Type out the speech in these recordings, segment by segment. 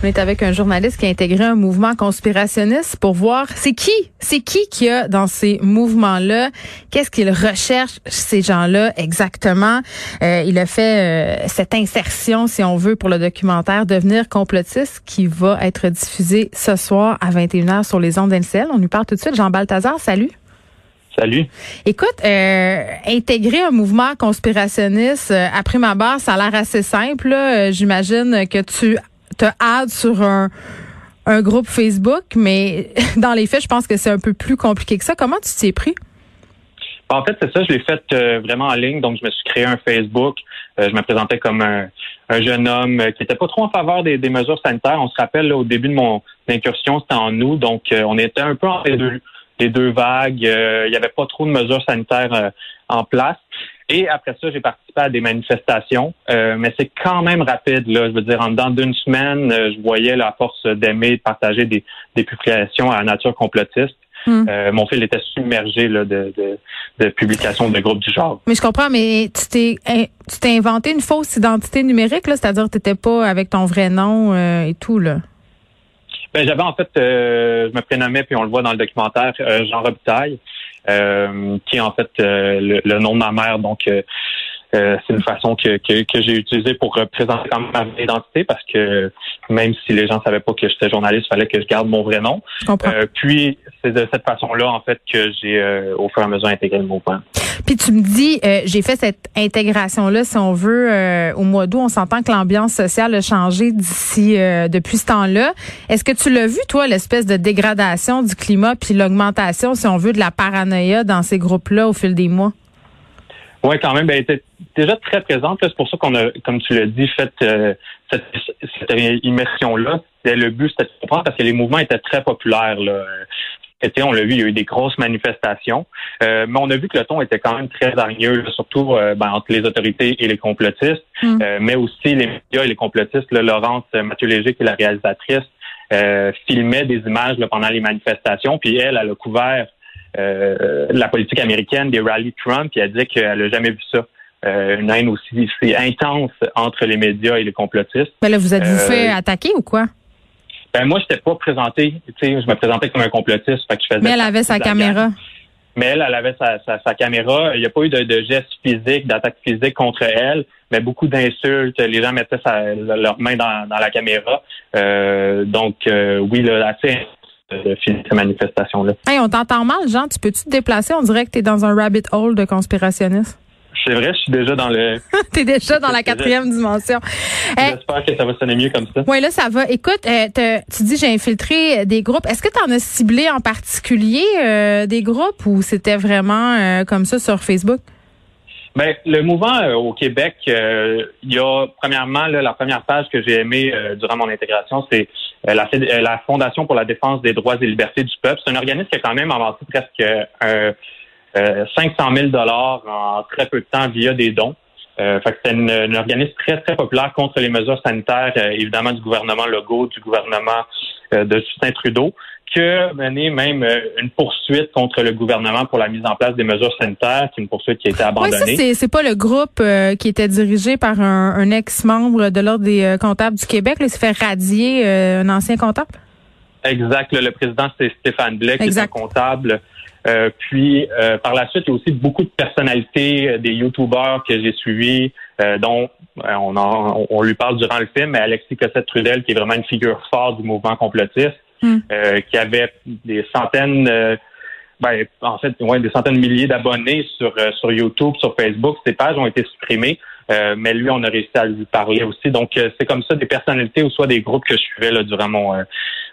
On est avec un journaliste qui a intégré un mouvement conspirationniste pour voir c'est qui, c'est qui qui a dans ces mouvements-là, qu'est-ce qu'ils recherchent ces gens-là exactement? Euh, il a fait euh, cette insertion, si on veut, pour le documentaire Devenir complotiste qui va être diffusé ce soir à 21h sur les ondes d'NCL. On lui parle tout de suite. Jean Balthazar, salut. Salut. Écoute, euh, intégrer un mouvement conspirationniste, euh, après ma barre, ça a l'air assez simple. Euh, J'imagine que tu te hâtes sur un, un groupe Facebook, mais dans les faits, je pense que c'est un peu plus compliqué que ça. Comment tu t'y es pris? En fait, c'est ça, je l'ai fait euh, vraiment en ligne, donc je me suis créé un Facebook. Euh, je me présentais comme un, un jeune homme euh, qui était pas trop en faveur des, mesures sanitaires. On se rappelle, au début de mon incursion, c'était en août, donc on était un peu entre les deux, les deux vagues. Il y avait pas trop de mesures sanitaires en place. Et après ça, j'ai participé à des manifestations, Euh, mais c'est quand même rapide. Là, je veux dire, en dedans d'une semaine, euh, je voyais la force d'aimer, de partager des, des publications à la nature complotiste. Hmm. Euh, mon fil était submergé là, de, de, de publications de groupes du genre. Mais je comprends, mais tu t'es hein, tu t'es inventé une fausse identité numérique, là, c'est-à-dire que tu n'étais pas avec ton vrai nom euh, et tout, là. Ben, j'avais en fait, euh, je me prénommais, puis on le voit dans le documentaire, euh, Jean Robitaille, qui est en fait euh, le, le nom de ma mère. Donc, euh, euh, c'est une façon que, que, que j'ai utilisée pour représenter quand même ma identité, parce que même si les gens savaient pas que j'étais journaliste, il fallait que je garde mon vrai nom. Euh, puis, c'est de cette façon-là, en fait, que j'ai, euh, au fur et à mesure, intégré le mouvement. Puis tu me dis, euh, j'ai fait cette intégration-là, si on veut, euh, au mois d'août. On s'entend que l'ambiance sociale a changé d'ici, euh, depuis ce temps-là. Est-ce que tu l'as vu, toi, l'espèce de dégradation du climat, puis l'augmentation, si on veut, de la paranoïa dans ces groupes-là au fil des mois? Oui, quand même, ben, elle était déjà très présente. C'est pour ça qu'on a, comme tu l'as dit, fait euh, cette, cette immersion-là. Le but, c'était de comprendre parce que les mouvements étaient très populaires. Là. Été, on l'a vu, il y a eu des grosses manifestations. Euh, mais on a vu que le ton était quand même très hargneux, surtout euh, ben, entre les autorités et les complotistes, Mm. Euh, mais aussi les médias et les complotistes. Là, Laurence Mathieu-Léger, qui est la réalisatrice, euh, filmait des images là, pendant les manifestations. Puis elle, elle a couvert euh, la politique américaine, des rallyes Trump, puis elle dit qu'elle n'a jamais vu ça. Euh, une haine aussi c'est intense entre les médias et les complotistes. Ben là, vous êtes-vous Euh, fait attaquer ou quoi? Ben moi, je n'étais pas présenté, tu sais, je me présentais comme un complotiste, fait que je faisais Mais elle avait sa caméra. Mais elle, elle avait sa, sa, sa caméra. Il n'y a pas eu de, de gestes physiques, d'attaque physique contre elle, mais beaucoup d'insultes. Les gens mettaient sa, leurs mains dans, dans la caméra. Euh, donc, euh, oui, là, assez de filmer ces manifestations-là. Hey, on t'entend mal, Jean. Tu peux-tu te déplacer? On dirait que tu es dans un rabbit hole de conspirationniste. C'est vrai, je suis déjà dans le... tu es déjà dans la quatrième dimension. Hey, J'espère que ça va sonner mieux comme ça. Oui, là, ça va. Écoute, euh, tu dis j'ai infiltré des groupes. Est-ce que tu en as ciblé en particulier euh, des groupes ou c'était vraiment euh, comme ça sur Facebook? Ben, le mouvement euh, au Québec, euh, il y a premièrement là, la première page que j'ai aimée euh, durant mon intégration, c'est euh, la, euh, la Fondation pour la défense des droits et libertés du peuple. C'est un organisme qui a quand même avancé presque euh, euh, 500 000 dollars en très peu de temps via des dons. Euh, fait que c'est une- un organisme très, très populaire contre les mesures sanitaires, euh, évidemment, du gouvernement Legault, du gouvernement euh, de Justin Trudeau, qui a mené même euh, une poursuite contre le gouvernement pour la mise en place des mesures sanitaires, qui est une poursuite qui a été Oui, abandonnée. ça, c'est, pas le groupe euh, qui était dirigé par un, un ex-membre de l'Ordre des euh, comptables du Québec. Là, il s'est fait radier euh, un ancien comptable? Exact. Le, le président, c'est Stéphane Blais, qui Exact. est un comptable. Euh, puis, euh, par la suite, il y a aussi beaucoup de personnalités, euh, des YouTubers que j'ai suivis, euh, dont on, en- on lui parle durant le film, mais Alexis Cossette-Trudel, qui est vraiment une figure forte du mouvement complotiste, Hmm. euh, qui avait des centaines, ben, en fait, ouais, des centaines de milliers d'abonnés sur, euh, sur YouTube, sur Facebook. Ces pages ont été supprimées. Euh, mais lui, on a réussi à lui parler aussi. Donc, euh, c'est comme ça des personnalités ou soit des groupes que je suivais là, durant mon, euh,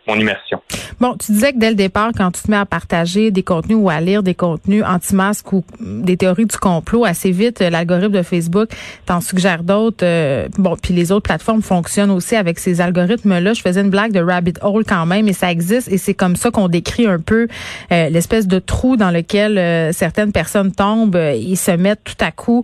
mon immersion. Bon, tu disais que dès le départ, quand tu te mets à partager des contenus ou à lire des contenus anti-masques ou des théories du complot, assez vite, euh, l'algorithme de Facebook t'en suggère d'autres. euh, bon, puis les autres plateformes fonctionnent aussi avec ces algorithmes-là. Je faisais une blague de rabbit hole quand même, et ça existe, et c'est comme ça qu'on décrit un peu euh, l'espèce de trou dans lequel euh, certaines personnes tombent. Ils se mettent tout à coup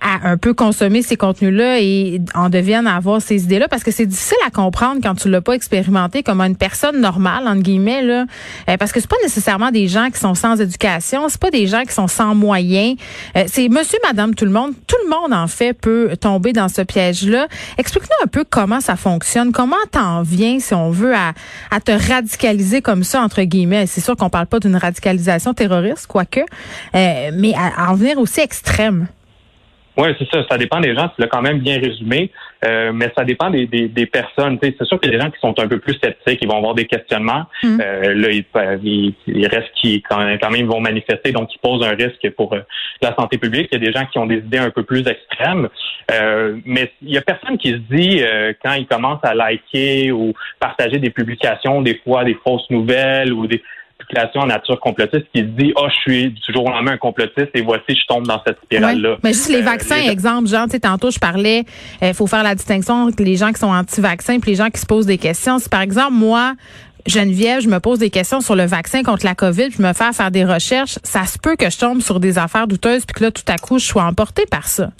à un peu consommer consommer ces contenus-là et en deviennent à avoir ces idées-là? Parce que c'est difficile à comprendre quand tu l'as pas expérimenté comme une personne normale entre guillemets là euh, parce que c'est pas nécessairement des gens qui sont sans éducation, c'est pas des gens qui sont sans moyens, euh, c'est monsieur madame tout le monde, tout le monde en fait peut tomber dans ce piège-là. Explique-nous un peu comment ça fonctionne, comment t'en viens si on veut à, te radicaliser comme ça entre guillemets? C'est sûr qu'on parle pas d'une radicalisation terroriste quoique, euh, mais à en venir aussi extrême. Oui, c'est ça. Ça dépend des gens. Tu l'as quand même bien résumé, euh, mais ça dépend des, des, des personnes. C'est sûr qu'il y a des gens qui sont un peu plus sceptiques, ils vont avoir des questionnements. Mm. Euh, là, il, il, reste qui quand même, quand même vont manifester, donc qui posent un risque pour euh, la santé publique. Il y a des gens qui ont des idées un peu plus extrêmes, euh, mais il y a personne qui se dit euh, quand ils commencent à liker ou partager des publications, des fois des fausses nouvelles ou des spéculation en nature complotiste qui se dit oh je suis du jour au lendemain un complotiste et voici je tombe dans cette spirale là. Mais juste les euh, vaccins exemple genre tu sais tantôt je parlais il euh, faut faire la distinction entre les gens qui sont anti-vaccins et les gens qui se posent des questions. Si par exemple moi Geneviève, je me pose des questions sur le vaccin contre la COVID, je me fais faire des recherches, ça se peut que je tombe sur des affaires douteuses puis que là tout à coup je sois emportée par ça.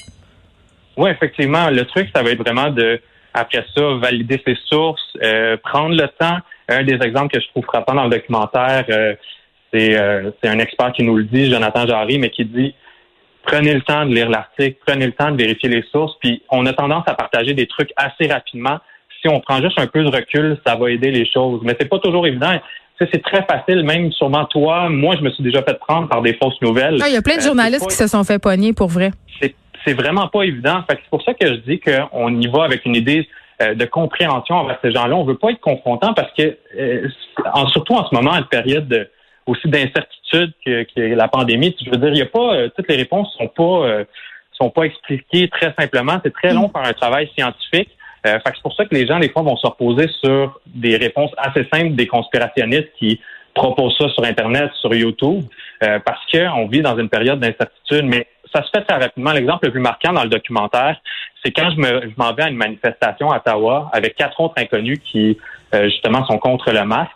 Oui, effectivement, le truc ça va être vraiment de après ça valider ses sources, euh, prendre le temps un des exemples que je trouve frappant dans le documentaire, euh, euh, c'est un expert qui nous le dit, Jonathan Jarry, mais qui dit prenez le temps de lire l'article, prenez le temps de vérifier les sources, puis on a tendance à partager des trucs assez rapidement. Si on prend juste un peu de recul, ça va aider les choses. Mais c'est pas toujours évident. C'est très facile, même sûrement toi. Moi, je me suis déjà fait prendre par des fausses nouvelles. Ah, il y a plein de euh, journalistes qui se sont fait pogner pour vrai. C'est vraiment pas évident. c'est pour ça que je dis qu'on y va avec une idée de compréhension envers ces gens-là. On veut pas être confrontant parce que, euh, surtout en ce moment, une période aussi d'incertitude que, la pandémie, je veux dire, il y a pas euh, toutes les réponses sont pas sont pas expliquées très simplement. C'est très long par un travail scientifique. Euh, c'est pour ça que les gens, des fois, vont se reposer sur des réponses assez simples des conspirationnistes qui proposent ça sur Internet, sur YouTube, parce qu'on vit dans une période d'incertitude. Mais ça se fait très rapidement. L'exemple le plus marquant dans le documentaire, c'est quand je me m'en vais à une manifestation à Ottawa avec quatre autres inconnus qui euh, justement sont contre le masque.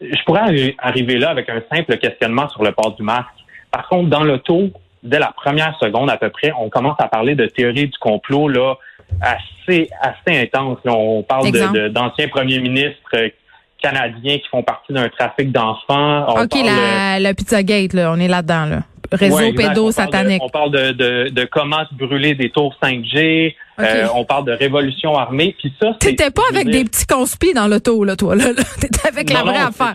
Je pourrais arriver là avec un simple questionnement sur le port du masque. Par contre, dans l'auto, dès la première seconde à peu près, on commence à parler de théorie du complot là assez assez intense. on parle d'anciens premiers ministres canadiens qui font partie d'un trafic d'enfants. OK, la, la Pizzagate, là, on est là-dedans. Là réseau pédo-satanique. On parle de, de, de, comment brûler des tours 5G. Euh, on parle de révolution armée. Puis ça, T'étais pas avec des petits conspis dans l'auto, là, toi. Là, T'étais avec la vraie affaire.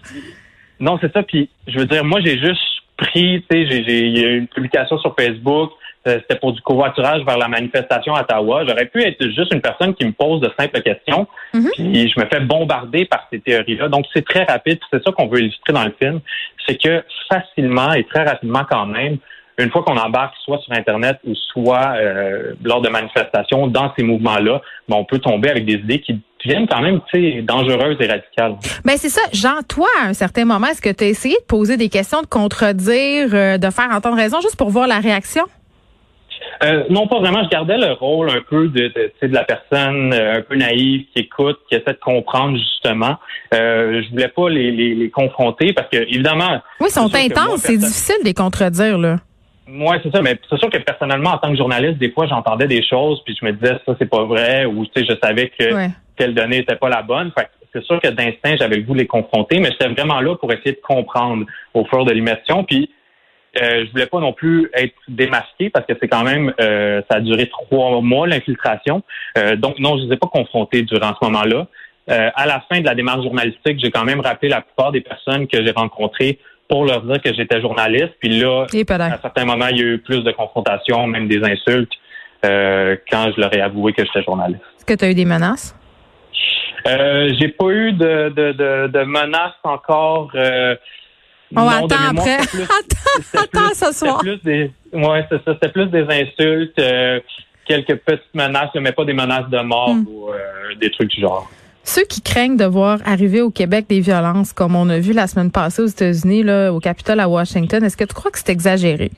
Non, c'est ça. Puis je veux dire, moi, j'ai juste pris, tu sais, j'ai, il y a une publication sur Facebook. Euh, c'était pour du covoiturage vers la manifestation à Ottawa. J'aurais pu être juste une personne qui me pose de simples questions, mhm. puis je me fais bombarder par ces théories-là. Donc, c'est très rapide. C'est ça qu'on veut illustrer dans le film. C'est que facilement et très rapidement quand même, une fois qu'on embarque soit sur Internet ou soit euh, lors de manifestations dans ces mouvements-là, ben, on peut tomber avec des idées qui deviennent quand même dangereuses et radicales. Ben c'est ça. Jean, toi, à un certain moment, est-ce que tu as essayé de poser des questions, de contredire, euh, de faire entendre raison juste pour voir la réaction? Euh, non, pas vraiment. Je gardais le rôle un peu de, de, de la personne euh, un peu naïve qui écoute, qui essaie de comprendre justement. Euh, je voulais pas les, les, les, confronter parce que évidemment. Oui, ils sont intenses. C'est difficile de les contredire là. Moi, c'est ça, mais c'est sûr que personnellement, en tant que journaliste, des fois, j'entendais des choses, puis je me disais ça, c'est pas vrai, ou tu sais, je savais que telle donnée n'était pas la bonne. Fait c'est sûr que d'instinct, j'avais le goût de les confronter, mais j'étais vraiment là pour essayer de comprendre au fur de l'immersion. Puis euh, je voulais pas non plus être démasqué parce que c'est quand même euh, ça a duré trois mois l'infiltration. Euh, donc non, je ne les ai pas confrontés durant ce moment-là. Euh, à la fin de la démarche journalistique, j'ai quand même rappelé la plupart des personnes que j'ai rencontrées pour leur dire que j'étais journaliste. Puis là, à certains moments, il y a eu plus de confrontations, même des insultes, quand je leur ai avoué que j'étais journaliste. Est-ce que tu as eu des menaces? Euh, j'ai pas eu de, de, de, de menaces encore. On non, attend après. attends, attends ce soir. Plus des, ouais, c'est ça. C'était plus des insultes, euh, quelques petites menaces, mais pas des menaces de mort hmm. ou euh, des trucs du genre. Ceux qui craignent de voir arriver au Québec des violences, comme on a vu la semaine passée aux États-Unis, là, au Capitole à Washington, est-ce que tu crois que c'est exagéré?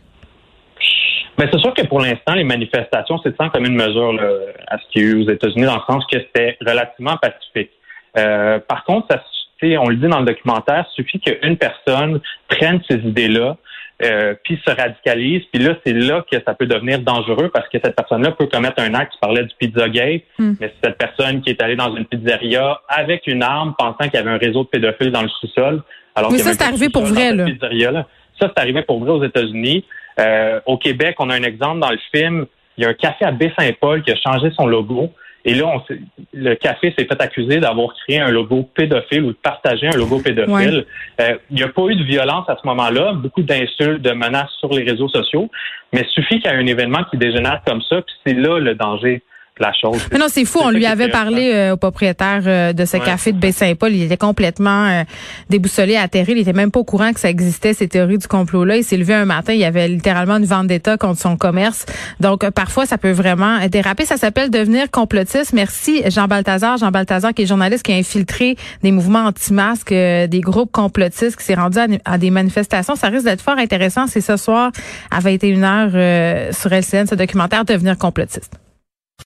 Mais ben, c'est sûr que pour l'instant, les manifestations, c'est sans comme une mesure là, à ce qu'il y a eu aux États-Unis, dans le sens que c'était relativement pacifique. Euh, par contre, ça on le dit dans le documentaire, il suffit qu'une personne prenne ces idées-là, euh, puis se radicalise. Puis là, c'est là que ça peut devenir dangereux parce que cette personne-là peut commettre un acte. Tu parlais du Pizzagate, Hmm. mais c'est cette personne qui est allée dans une pizzeria avec une arme pensant qu'il y avait un réseau de pédophiles dans le sous-sol. Alors y ça, c'est arrivé pour vrai, là. cette pizzeria-là. Ça, c'est arrivé pour vrai aux États-Unis. Euh, au Québec, on a un exemple dans le film. Il y a un café à Baie-Saint-Paul qui a changé son logo. Et là, on le café s'est fait accuser d'avoir créé un logo pédophile ou de partager un logo pédophile. Euh, il n'y a pas eu de violence à ce moment-là, beaucoup d'insultes, de menaces sur les réseaux sociaux, mais il suffit qu'il y ait un événement qui dégénère comme ça, puis c'est là le danger la chose. Mais non, c'est fou. On lui avait parlé euh, au propriétaire euh, de ce Ouais. café de Baie-Saint-Paul. Il était complètement euh, déboussolé, atterré. Il était même pas au courant que ça existait, ces théories du complot-là. Il s'est levé un matin, il y avait littéralement une vendetta contre son commerce. Donc, euh, parfois, ça peut vraiment déraper. Ça s'appelle devenir complotiste. Merci, Jean Balthazar. Jean Balthazar, qui est journaliste, qui a infiltré des mouvements anti-masques, euh, des groupes complotistes, qui s'est rendu à, à des manifestations. Ça risque d'être fort intéressant. C'est ce soir à 21h euh, sur LCN, ce documentaire Devenir complotiste.